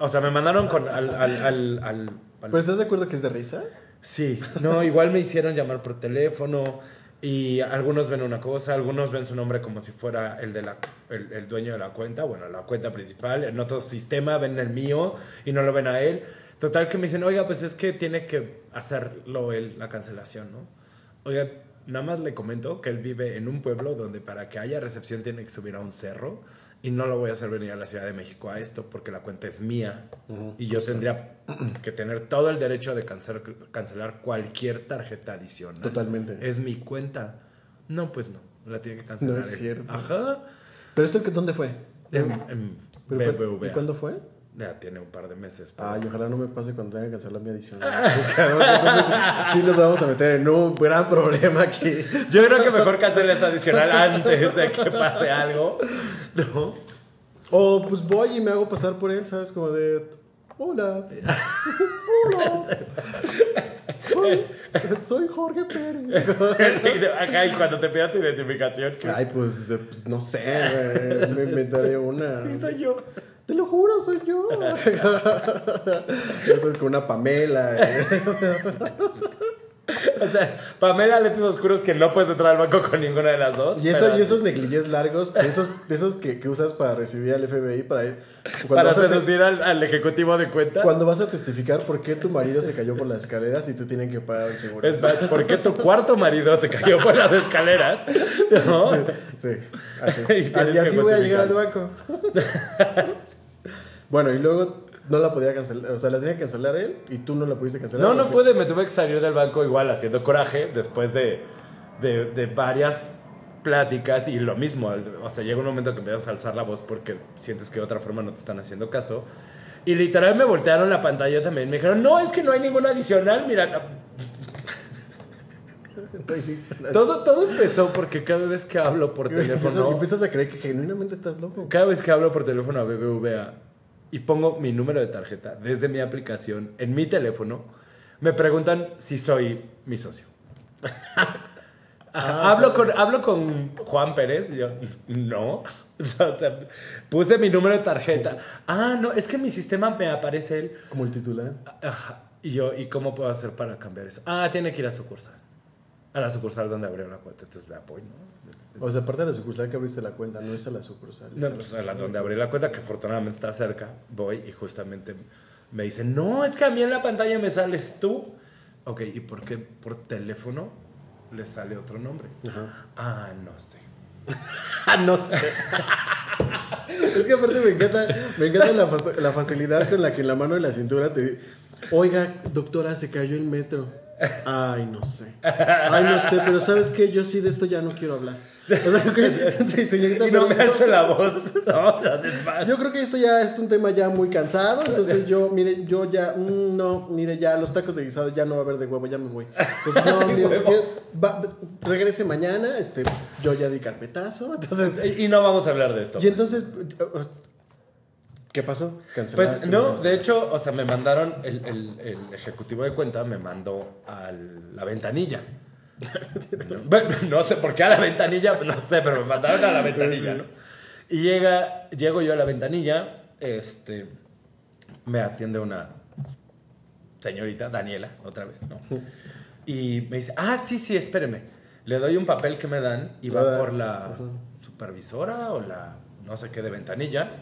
O sea, me mandaron con al, al, al, al- al- ¿Pero estás de acuerdo que es de risa? Sí, no, igual me hicieron llamar por teléfono y algunos ven una cosa, algunos ven su nombre como si fuera el, de la, el, el dueño de la cuenta, bueno, la cuenta principal, en otro sistema ven el mío y no lo ven a él. Total que me dicen, oiga, pues es que tiene que hacerlo él, la cancelación, ¿no? Oiga, nada más le comento que él vive en un pueblo donde para que haya recepción tiene que subir a un cerro y no lo voy a hacer venir a la Ciudad de México a esto porque la cuenta es mía y yo tendría que tener todo el derecho de cancelar, cancelar cualquier tarjeta adicional. Totalmente. Es mi cuenta. No, pues no, la tiene que cancelar. No es cierto. Ajá. ¿Pero esto dónde fue? En, en ¿Pero cu- BBVA. ¿Y cuándo fue? Ya tiene un par de meses. pero- Ay, ojalá no me pase cuando tenga que cancelar mi. Entonces, sí nos vamos a meter en un gran problema aquí. Yo creo que mejor canceles adicional antes de que pase algo. ¿No? O pues voy y me hago pasar por él, ¿sabes? Como de. Hola. Hola. soy, soy Jorge Pérez. Ajá, y cuando te pida tu identificación. ¿qué? Ay, pues, pues, no sé, me inventaré una. Sí, soy yo. Te lo juro, soy yo. Yo soy con una Pamela. eh. O sea, Pamela, lentes oscuros que no puedes entrar al banco con ninguna de las dos. Y, eso, pero y esos negligés largos, de esos, de esos que, que usas para recibir al FBI, para, Para seducir al, al ejecutivo de cuenta. cuando vas a testificar por qué tu marido se cayó por las escaleras y te tienen que pagar el seguro. Es más, ¿por qué tu cuarto marido se cayó por las escaleras? ¿No? Sí, así. Y tienes así, que así voy a llegar al banco. Bueno, y luego no la podía cancelar, o sea, la tenía que cancelar él y tú no la pudiste cancelar. No, no pude, me tuve que salir del banco igual haciendo coraje después de, de, de varias pláticas y lo mismo, o sea, llega un momento que empiezas a alzar la voz porque sientes que de otra forma no te están haciendo caso. Y literal me voltearon la pantalla también, me dijeron, no, es que no hay ningún adicional, mira, todo, todo empezó porque cada vez que hablo por Empiezas, teléfono... empiezas a creer que genuinamente estás loco. Cada vez que hablo por teléfono a BBVA y pongo mi número de tarjeta desde mi aplicación en mi teléfono, me preguntan si soy mi socio. Ajá, hablo, con, hablo con Juan Pérez y yo, no. O sea, puse mi número de tarjeta. Ah, no, es que en mi sistema me aparece él. Como el titular. Ajá. Y yo, ¿y cómo puedo hacer para cambiar eso? Ah, tiene que ir a sucursal. A la sucursal donde abrió la cuenta. Entonces le apoyo, ¿no? O sea, aparte de la sucursal que abriste la cuenta, no es a la sucursal. No, pues a la donde abrí la cuenta, que afortunadamente está cerca, voy y justamente me dicen, no, es que a mí en la pantalla me sales tú. Ok, ¿y por qué por teléfono le sale otro nombre? Ajá. Ah, no sé. Ah, no sé. es que aparte me encanta, me encanta la, fa- la facilidad con la que en la mano de la cintura te Oiga, doctora, se cayó el metro. Ay, no sé. Ay, no sé, pero ¿sabes qué? Yo sí de esto ya no quiero hablar. O sea, que- sí, señorita, Y no me alce la voz. No. Yo creo que esto ya es un tema ya muy cansado, entonces yo, mire, yo ya, mm, no, mire, ya los tacos de guisado ya no va a haber de huevo, ya me voy. Entonces, no, mire, si quiere, va- regrese mañana, este, yo ya di carpetazo, entonces, Y no vamos a hablar de esto. y entonces, ¿qué pasó? Pues no, de hecho, o sea, me mandaron, el, el- el ejecutivo de cuenta me mandó a la ventanilla. Bueno, no sé por qué a la ventanilla, no sé, pero me mandaron a la ventanilla, ¿no? Y llega, llego yo a la ventanilla, este, me atiende una señorita, Daniela, otra vez, ¿no? Y me dice, ah, sí, sí, espéreme. Le doy un papel que me dan y va por la supervisora o la no sé qué de ventanillas.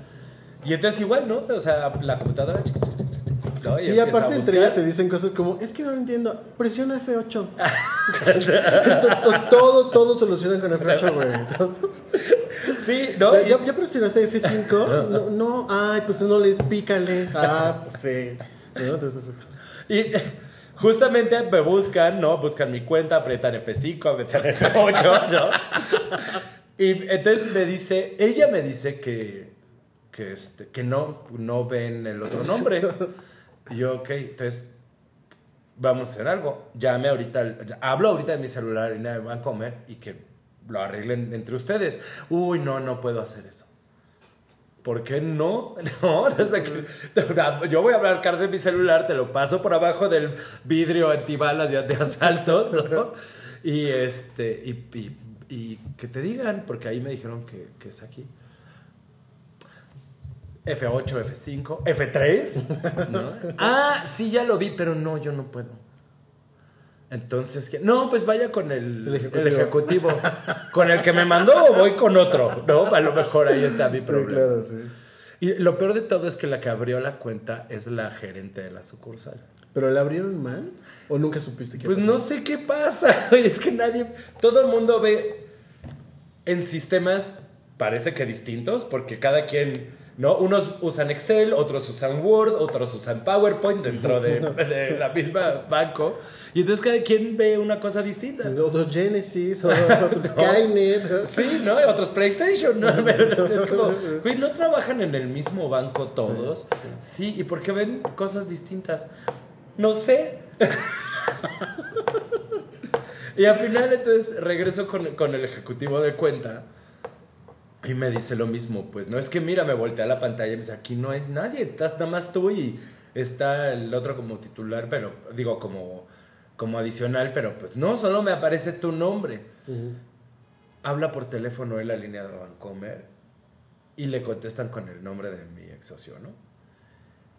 Y entonces igual, ¿no? O sea, la computadora... ¿no? Y Sí, aparte entre ellas se dicen cosas como, es que no lo entiendo, presiona F8. To- to- todo, todo solucionan con F8, güey. Sí, ¿no? ¿Ya, Y- ya, ya presionaste F5? No, no, ay, pues no le pícale. Ah, pues sí. ¿No? Entonces, Y justamente me buscan, ¿no? Buscan mi cuenta, apretan F5, apretan F8, ¿no? Y entonces me dice, ella me dice que, que, este, que no, no ven el otro nombre. Y yo, ok, entonces vamos a hacer algo. Llame ahorita, hablo ahorita de mi celular y nadie va a comer y que lo arreglen entre ustedes. Uy, no, no puedo hacer eso. ¿Por qué no? No, yo voy a hablar de mi celular, te lo paso por abajo del vidrio antibalas y de asaltos, ¿no? Y este, y, y- y que te digan, porque ahí me dijeron que, que es aquí. F8, F5, F3. ¿no? Ah, sí, ya lo vi, pero no, yo no puedo. Entonces, ¿qué? no, pues vaya con el, El el ejecutivo. ¿Con el que me mandó o voy con otro? ¿No? A lo mejor ahí está mi sí, problema. claro, sí. Y lo peor de todo es que la que abrió la cuenta es la gerente de la sucursal. ¿Pero la abrieron mal? ¿O nunca supiste qué Pues pasó? no sé qué pasa. Es que nadie. Todo el mundo ve en sistemas, parece que distintos, porque cada quien. ¿No? Unos usan Excel, otros usan Word, otros usan PowerPoint dentro de, de la misma banco. Y entonces cada quien ve una cosa distinta. Otros Genesis, otros Skynet. Sí, ¿no? Otros PlayStation, ¿no? Pero es como, güey, ¿no trabajan en el mismo banco todos? Sí, ¿y por qué ven cosas distintas? No sé. y al final entonces regreso con, con el ejecutivo de cuenta y me dice lo mismo, pues no es que mira, me voltea la pantalla y me dice, aquí no hay nadie, estás nada más tú y está el otro como titular, pero digo como como adicional, pero pues no, solo me aparece tu nombre. Habla por teléfono en la línea de Vancomer y le contestan con el nombre de mi ex socio, ¿no?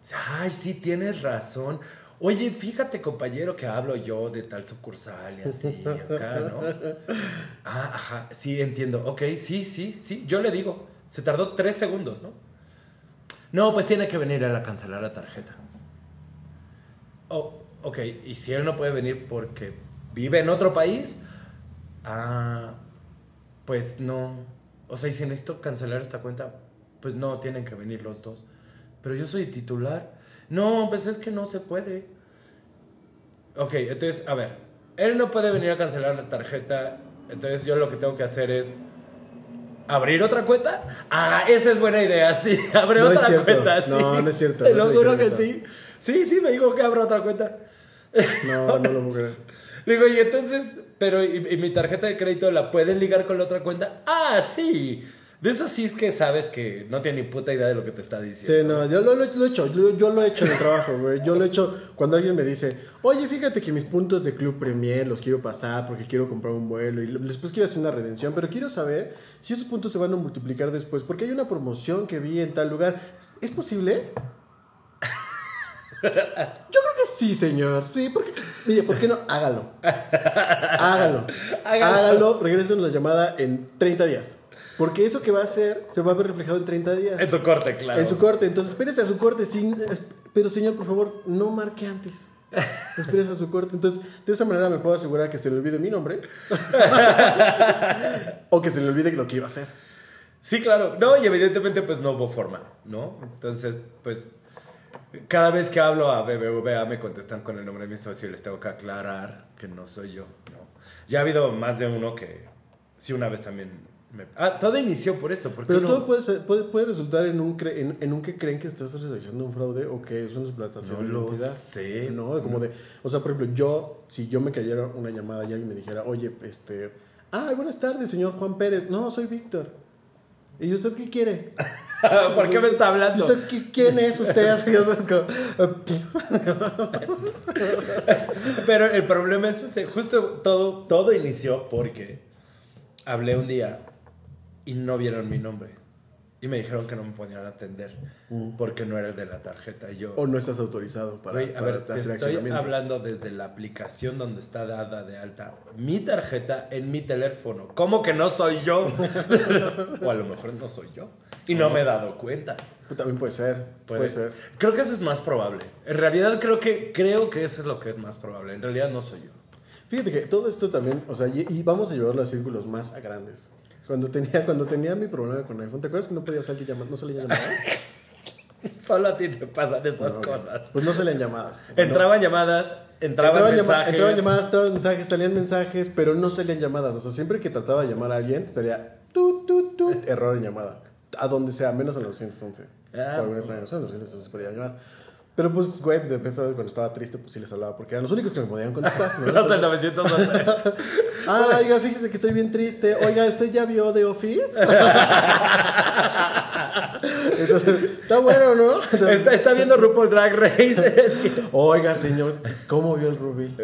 Dice, Ay, sí, tienes razón. Oye, fíjate, compañero, que hablo yo de tal sucursal y así, acá, ¿no? Ah, ajá, sí, entiendo. Ok, sí, sí, sí. Yo le digo, se tardó tres segundos, ¿no? No, pues tiene que venir a cancelar la tarjeta. Oh, ok, ¿y si él no puede venir porque vive en otro país? Ah, pues no. O sea, y si necesito cancelar esta cuenta, pues no, tienen que venir los dos. Pero yo soy titular. No, pues es que no se puede. Ok, entonces, a ver, él no puede venir a cancelar la tarjeta. Entonces yo lo que tengo que hacer es abrir otra cuenta. Ah, esa es buena idea, sí. Abre No es otra cierto. cuenta, sí. No, no es cierto, Te no lo juro que eso. sí. Sí, sí, me dijo que abra otra cuenta. No, no lo puedo creer. Digo, y entonces, pero ¿y, y mi tarjeta de crédito la pueden ligar con la otra cuenta? Ah, sí. De eso sí es que sabes que no tiene ni puta idea de lo que te está Sí, diciendo. no, yo lo, lo- lo he hecho, yo, yo lo he hecho en el trabajo, güey. Yo lo he hecho cuando alguien me dice, oye, fíjate que mis puntos de Club Premier los quiero pasar porque quiero comprar un vuelo y después quiero hacer una redención, pero quiero saber si esos puntos se van a multiplicar después porque hay una promoción que vi en tal lugar. ¿Es posible? Yo creo que sí, señor. Sí, porque. Mire, ¿por qué no? Hágalo. Hágalo. Hágalo. Regrésenos la llamada en 30 días. Porque eso que va a hacer se va a ver reflejado en 30 días. En su corte, claro. En su corte. Entonces, espérese a su corte. Sin, pero, señor, por favor, no marque antes. Espérese a su corte. Entonces, de esta manera me puedo asegurar que se le olvide mi nombre. o que se le olvide lo que iba a hacer. Sí, claro. No, y evidentemente pues no hubo forma, ¿no? Entonces, pues cada vez que hablo a BBVA me contestan con el nombre de mi socio y les tengo que aclarar que no soy yo, ¿no? Ya ha habido más de uno que sí una vez también me... Ah, todo inició por esto, Pero todo puede, ser- puede, puede resultar en un, cre- en, en un que creen que estás realizando un fraude o que es una explotación No de identidad. sé. No, como de, o sea, por ejemplo, yo, si yo me cayera una llamada y alguien me dijera, oye, este, ah, buenas tardes, señor Juan Pérez. No, soy Víctor. ¿Y usted qué quiere? ¿Por qué me está ¿Y hablando? usted qué- quién es usted? Pero el problema es ese, justo todo, todo inició porque hablé un día y no vieron mi nombre. Y me dijeron que no me podían atender porque no era el de la tarjeta. Y yo, o no estás autorizado para, güey, a para ver, te hacer estoy hablando desde la aplicación donde está dada de alta mi tarjeta en mi teléfono. ¿Cómo que no soy yo? o a lo mejor no soy yo. Y no me he dado cuenta. Pues También puede ser, puede, Puede- ser. Creo que eso es más probable. En realidad creo que, creo que eso es lo que es más probable. En realidad no soy yo. Fíjate que todo esto también, o sea, y, y vamos a llevarlo a círculos más grandes. Cuando tenía, cuando tenía mi problema con iPhone, ¿te acuerdas que no podía salir llamadas? No salían llamadas. Solo a ti te pasan esas cosas. Pues no salían llamadas. O sea, no- Entraban llamadas, entraban, entraban, llama- mensajes. entraban llamadas, entraban mensajes, salían mensajes, pero no salían llamadas. O sea, siempre que trataba de llamar a alguien, salía tut, tut, tut, error en llamada. A donde sea, menos a los 911. Ah, Por alguna extraña razón, a los 911 se podía llamar. Pero pues, güey, de vez cuando estaba triste, pues sí les hablaba, porque eran los únicos que me podían contestar. ¿no? Los del 912. Ah, oiga, fíjese que estoy bien triste. Oiga, ¿usted ya vio The Office? Entonces, está bueno, ¿no? Entonces, está, está viendo RuPaul Drag Race. Es que- Oiga, señor, ¿cómo vio el rubí?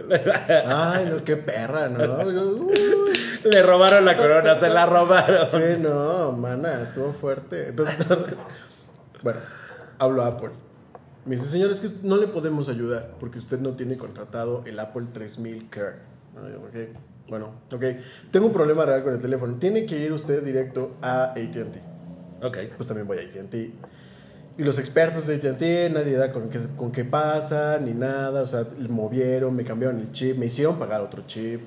Ay, no, qué perra, ¿no? Uy, Le robaron la corona, se la robaron. sí, no, mana, estuvo fuerte. Entonces, bueno, hablo a Apple. Me dice, señor, es que no le podemos ayudar porque usted no tiene contratado el Apple 3000 Care. No, yo, ok, bueno, ok. Tengo un problema real con el teléfono. Tiene que ir usted directo a AT&T. Ok. pues también voy a AT&T. Y los expertos de AT&T, nadie da con qué, con qué pasa, ni nada. O sea, movieron, me cambiaron el chip, me hicieron pagar otro chip.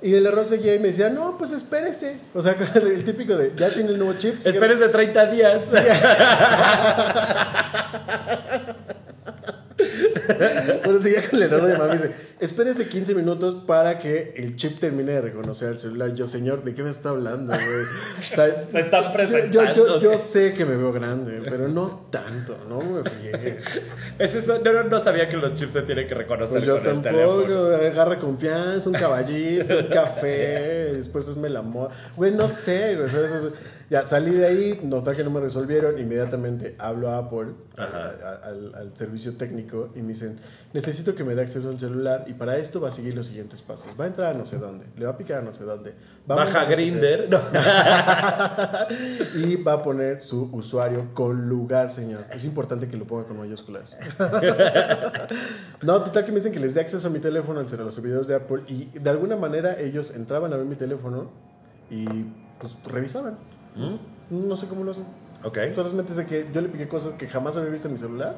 Y el error seguía y me decía, no, pues espérese. O sea, el típico de, ya tiene el nuevo chip. Espérese 30 días. Bueno, seguía con el error de mami. Dice, espérese 15 minutos para que el chip termine de reconocer el celular. Yo, señor, ¿de qué me está hablando, güey? O sea, Se están yo- yo, yo, presentando. yo sé que me veo grande, pero no tanto, no me friegue. Es eso, no, no, no sabía que los chips se tienen que reconocer Pues yo con el teléfono. tampoco, agarra confianza, un caballito, un café, después hazme el amor. Güey, no sé, güey. Ya salí de ahí, noté que no me resolvieron, inmediatamente hablo a Apple, al, al servicio técnico, y me dicen, necesito que me dé acceso al celular, y para esto va a seguir los siguientes pasos. Va a entrar a no sé dónde, le va a picar a no sé dónde. va Baja Grinder. No. Y va a poner su usuario con lugar, señor. Es importante que lo ponga con mayúsculas. no, total que me dicen que les dé acceso a mi teléfono, al- a los servidores de Apple, y de alguna manera ellos entraban a ver mi teléfono y pues revisaban. ¿Mm? No sé cómo lo hacen. Ok. Solamente sé que yo le piqué cosas que jamás había visto en mi celular.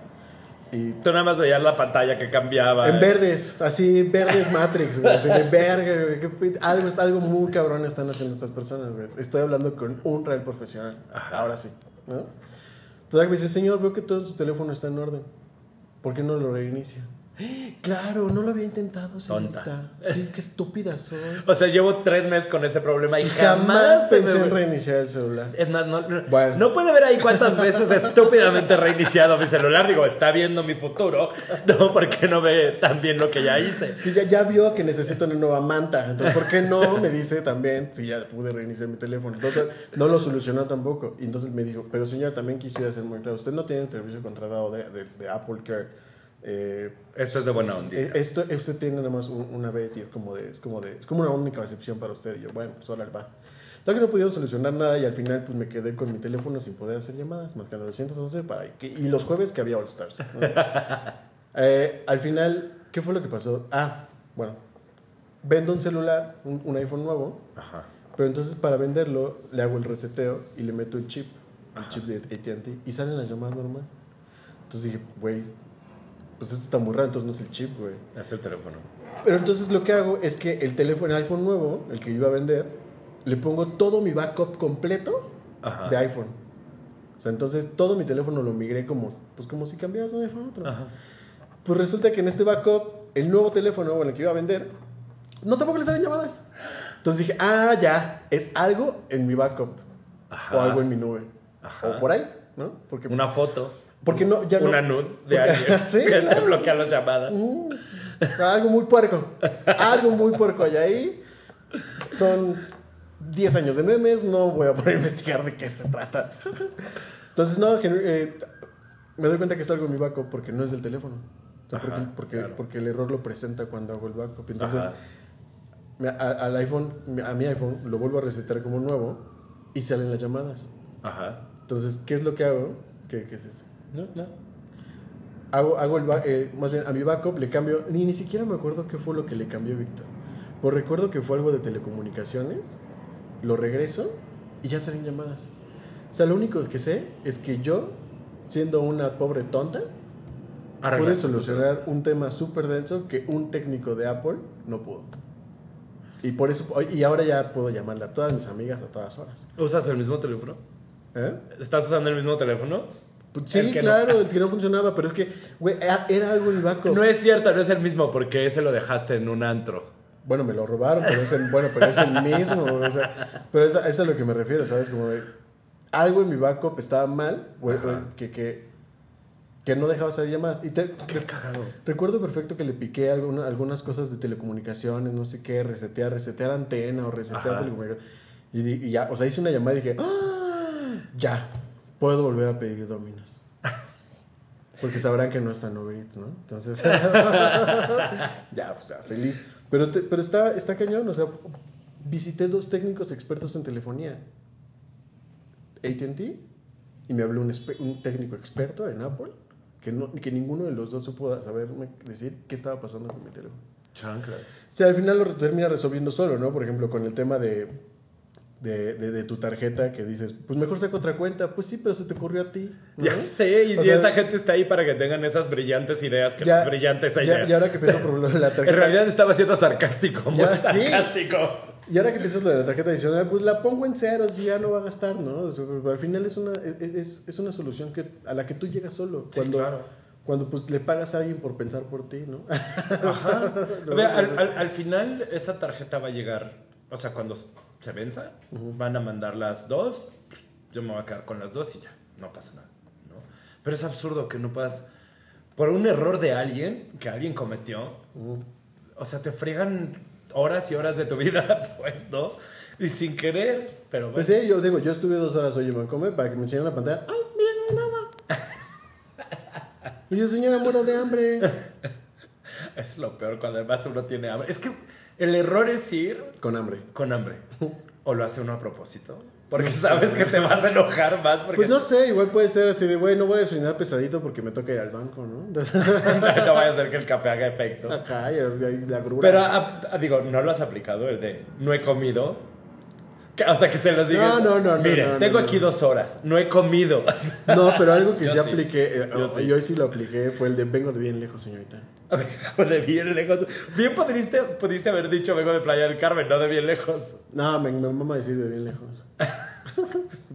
Y Tú nada más veías la pantalla que cambiaba. en verdes, así, verdes Matrix, güey. Así de verga, güey. Algo, algo muy cabrón están haciendo estas personas, güey. Estoy hablando con un real profesional. Ajá. Ahora sí, ¿no? Entonces me dice, señor, veo que todo su teléfono está en orden. ¿Por qué no lo reinicia? Claro, no lo había intentado, señorita. Tonta. Sí, qué estúpida soy. O sea, llevo tres meses con este problema y Jamás jamás se pensé me... en reiniciar el celular. Es más, no, no, Bueno. no puede ver ahí cuántas veces estúpidamente he reiniciado mi celular. Digo, está viendo mi futuro. No, porque no ve tan bien lo que ya hice. Sí, ya, ya vio que necesito una nueva manta. Entonces, ¿por qué no? Me dice también, si ya pude reiniciar mi teléfono. Entonces, no lo solucionó tampoco. Y entonces me dijo, pero señor, también quisiera ser muy claro. Usted no tiene el servicio contratado de, de- de Apple Care. Eh, Esto es de buena onda. eh, esto, usted tiene nada más un- una vez y es como, de, es, como de, es como una única recepción para usted. Y yo, bueno, pues ahora va. Tal que no pudieron solucionar nada y al final pues me quedé con mi teléfono sin poder hacer llamadas, más que al 911 para, y, y los jueves que había All Stars. ¿no? Eh, al final, ¿qué fue lo que pasó? Ah, bueno, vendo un celular, un, un iPhone nuevo, Ajá. pero entonces para venderlo le hago el reseteo y le meto el chip, el chip de AT&T y salen las llamadas normal. Entonces dije, güey, pues esto está muy raro, entonces no es el chip, güey. Es el teléfono. Pero entonces lo que hago es que el teléfono, el iPhone nuevo, el que iba a vender, le pongo todo mi backup completo Ajá. de iPhone. O sea, entonces todo mi teléfono lo migré como, pues como si cambiaras de un iPhone a otro. Ajá. Pues resulta que en este backup, el nuevo teléfono, bueno, el que iba a vender, no tampoco le salen llamadas. Entonces dije, ah, ya, es algo en mi backup. Ajá. O algo en mi nube. Ajá. O por ahí, ¿no? Porque, Una foto. Porque no, ya no. Una nude de Porque- alguien Sí, que te claro. bloquea las llamadas. Mm, algo muy puerco. Algo muy puerco hay ahí. Son 10 años de memes, no voy a poner a investigar de qué se trata. Entonces, no, eh, me doy cuenta que es algo en mi backup porque no es del teléfono. O sea, Ajá, porque, porque, claro. porque el error lo presenta cuando hago el backup. Entonces, a- al iPhone, a mi iPhone, lo vuelvo a resetar como nuevo y salen las llamadas. Ajá. Entonces, ¿qué es lo que hago? ¿Qué, qué es eso? No, no. Hago, hago el eh, más bien a mi backup le cambio, ni, ni siquiera me acuerdo qué fue lo que le cambió Víctor. Pues recuerdo que fue algo de telecomunicaciones, lo regreso y ya salen llamadas. O sea, lo único que sé es que yo, siendo una pobre tonta, pude solucionar un tema súper denso que un técnico de Apple no pudo. Y por eso, y ahora ya puedo llamarle a todas mis amigas a todas horas. ¿Usas el mismo teléfono? ¿Eh? ¿Estás usando el mismo teléfono? Pues sí, no. claro, el que no funcionaba, pero es que, güey, era algo en mi backup. No es cierto, no es el mismo porque ese lo dejaste en un antro. Bueno, me lo robaron, pero es el, bueno, pero es el mismo. o sea, pero es, a- es a lo que me refiero, ¿sabes? Como de, algo en mi backup estaba mal, güey, que, que, que no dejaba hacer llamadas. Y te, Qué cagado. recuerdo perfecto que le piqué alguna- algunas cosas de telecomunicaciones, no sé qué, resetear, resetear antena o resetear telecomunicaciones. Y, y ya, o sea, hice una llamada y dije, ¡Ah! ya, puedo volver a pedir Dominos. Porque sabrán que no están Uber Eats, ¿no? Entonces, ya, o sea, feliz. Pero, te- pero está, está cañón, o sea, visité dos técnicos expertos en telefonía. AT&T y me habló un, un técnico experto en Apple que, no, que ninguno de los dos supo saberme decir qué estaba pasando con mi teléfono. Chanclas. O sea, al final lo termina resolviendo solo, ¿no? Por ejemplo, con el tema de, de, de- de tu tarjeta que dices, pues mejor saco otra cuenta. Pues sí, pero se te ocurrió a ti. ¿no? Ya sé, y O sea, esa gente está ahí para que tengan esas brillantes ideas que ya- no es brillante esa ya- idea. Y ahora que pienso por lo de la tarjeta. En realidad estaba siendo sarcástico, muy Ya, sí. sarcástico. Y ahora que piensas lo de la tarjeta adicional, pues la pongo en ceros y ya no va a gastar, ¿no? O sea, pero al final es una, es, es una solución que, a la que tú llegas solo. Sí, Cuando, claro. cuando pues le pagas a alguien por pensar por ti, ¿no? Ajá. Ve, al final esa tarjeta va a llegar, o sea, cuando se venza, van a mandar las dos, yo me voy a quedar con las dos y ya, no pasa nada. ¿no? Pero es absurdo que no puedas, por un error de alguien que alguien cometió, Ujú. o sea, te fregan horas y horas de tu vida, pues, ¿no? Y sin querer, pero bueno. Pues sí, yo digo, yo estuve dos horas hoy en Bancomer para que me enseñaran la pantalla. ¡Ay, mira, no hay nada! y yo, señora, muero de hambre. Es lo peor cuando además uno tiene hambre. Es que el error es ir Con hambre. con hambre. O lo hace uno a propósito. Porque sabes que te vas a enojar más. Porque Pues no sé, igual puede ser así de, güey, no voy a desayunar pesadito porque me toca ir al banco, ¿no? no vaya a ser que el café haga efecto. Acá, y la grura. Pero, ah, ah, digo, no lo has aplicado, el de no he comido. O sea, que se los digas. No, no, no, no, Mire, no, no, tengo no. aquí dos horas, no he comido. No, pero algo que sí apliqué, eh, Yo sí. y hoy sí lo apliqué, fue el de vengo de bien lejos, señorita. de bien lejos. Bien pudiste, pudiste haber dicho vengo de Playa del Carmen, no de bien lejos. No, me, me mama decir de bien lejos.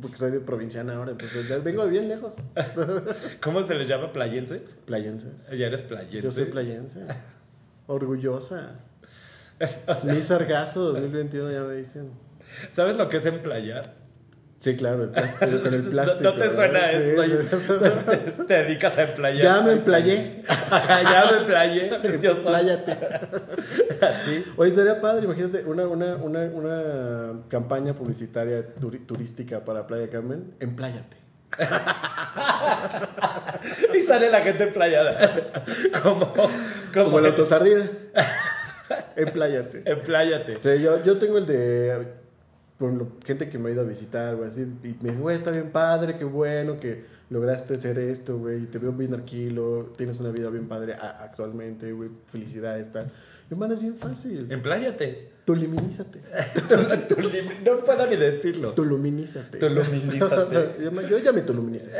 Porque soy de provinciana ahora, entonces ya vengo de bien lejos. ¿Cómo se les llama? ¿Playenses? Playenses. Ya eres playense. Yo soy playense. Orgullosa. O sea, Mi sargazo 2021 ya me dicen. ¿Sabes lo que es emplayar? Sí, claro, el plástico, con el No- plástico. No, te suena Sí, eso. sí. Te, te dedicas a emplayar. Ya me emplayé. Ya me emplayé. Yo soy Pláyate. así. Oye, estaría padre, imagínate una, una, una, una campaña publicitaria turística para Playa Carmen. Empláyate. Y sale la gente emplayada. Como, como, Como el autosardina. Empláyate. Empláyate. O sea, yo, yo tengo el de lo- gente que me ha ido a visitar, güey, así, y me dice, güey, está bien padre, qué bueno que lograste hacer esto, güey, te veo bien tranquilo, tienes una vida bien padre actualmente, güey, felicidades, tal. Y, man, es bien fácil. Empláyate. Tuluminízate. No puedo ni decirlo. Tuluminízate. Tuluminízate. Yo ya me tuluminicé.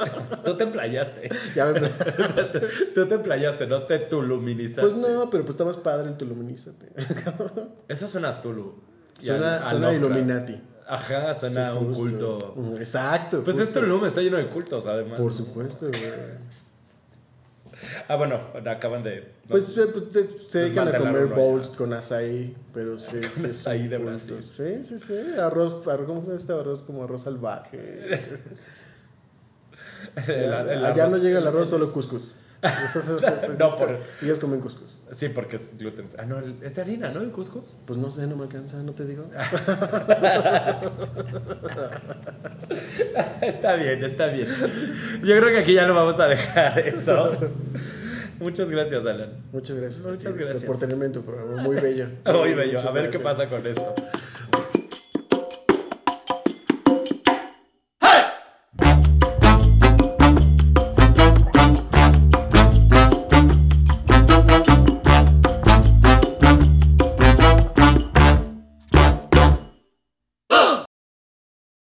Tú te emplayaste. Ya me- Tú te emplayaste, no te tuluminizaste. Pues no, pero pues está más padre el tuluminízate. Eso suena a Tulu. Suena, a- a suena Lovecraft. Illuminati. Ajá, suena un Justo. culto. Exacto. Pues es justo. Tulum, está lleno de cultos además. Por supuesto, güey. Ah, bueno, acaban de. Pues, eh, pues, se dedican a comer bowls con açaí, pero sí. sí açaí un de. Brasil. Sí, sí, sí. Arroz, arroz, ¿cómo se llama este arroz? Como arroz salvaje. el- el Allá arroz- no llega el arroz, solo cuscús. No, por- Ellos comen cuscús. Sí, porque es gluten. Ah, no, es de harina, ¿no? El cuscús. Pues no sé, no me alcanza, no te digo. Está bien, está bien. Yo creo que aquí ya lo vamos a dejar eso. Muchas gracias, Alan. Muchas gracias. Muchas gracias. Por tenerme en tu programa. Muy bello. Muy bello. A ver qué pasa con esto.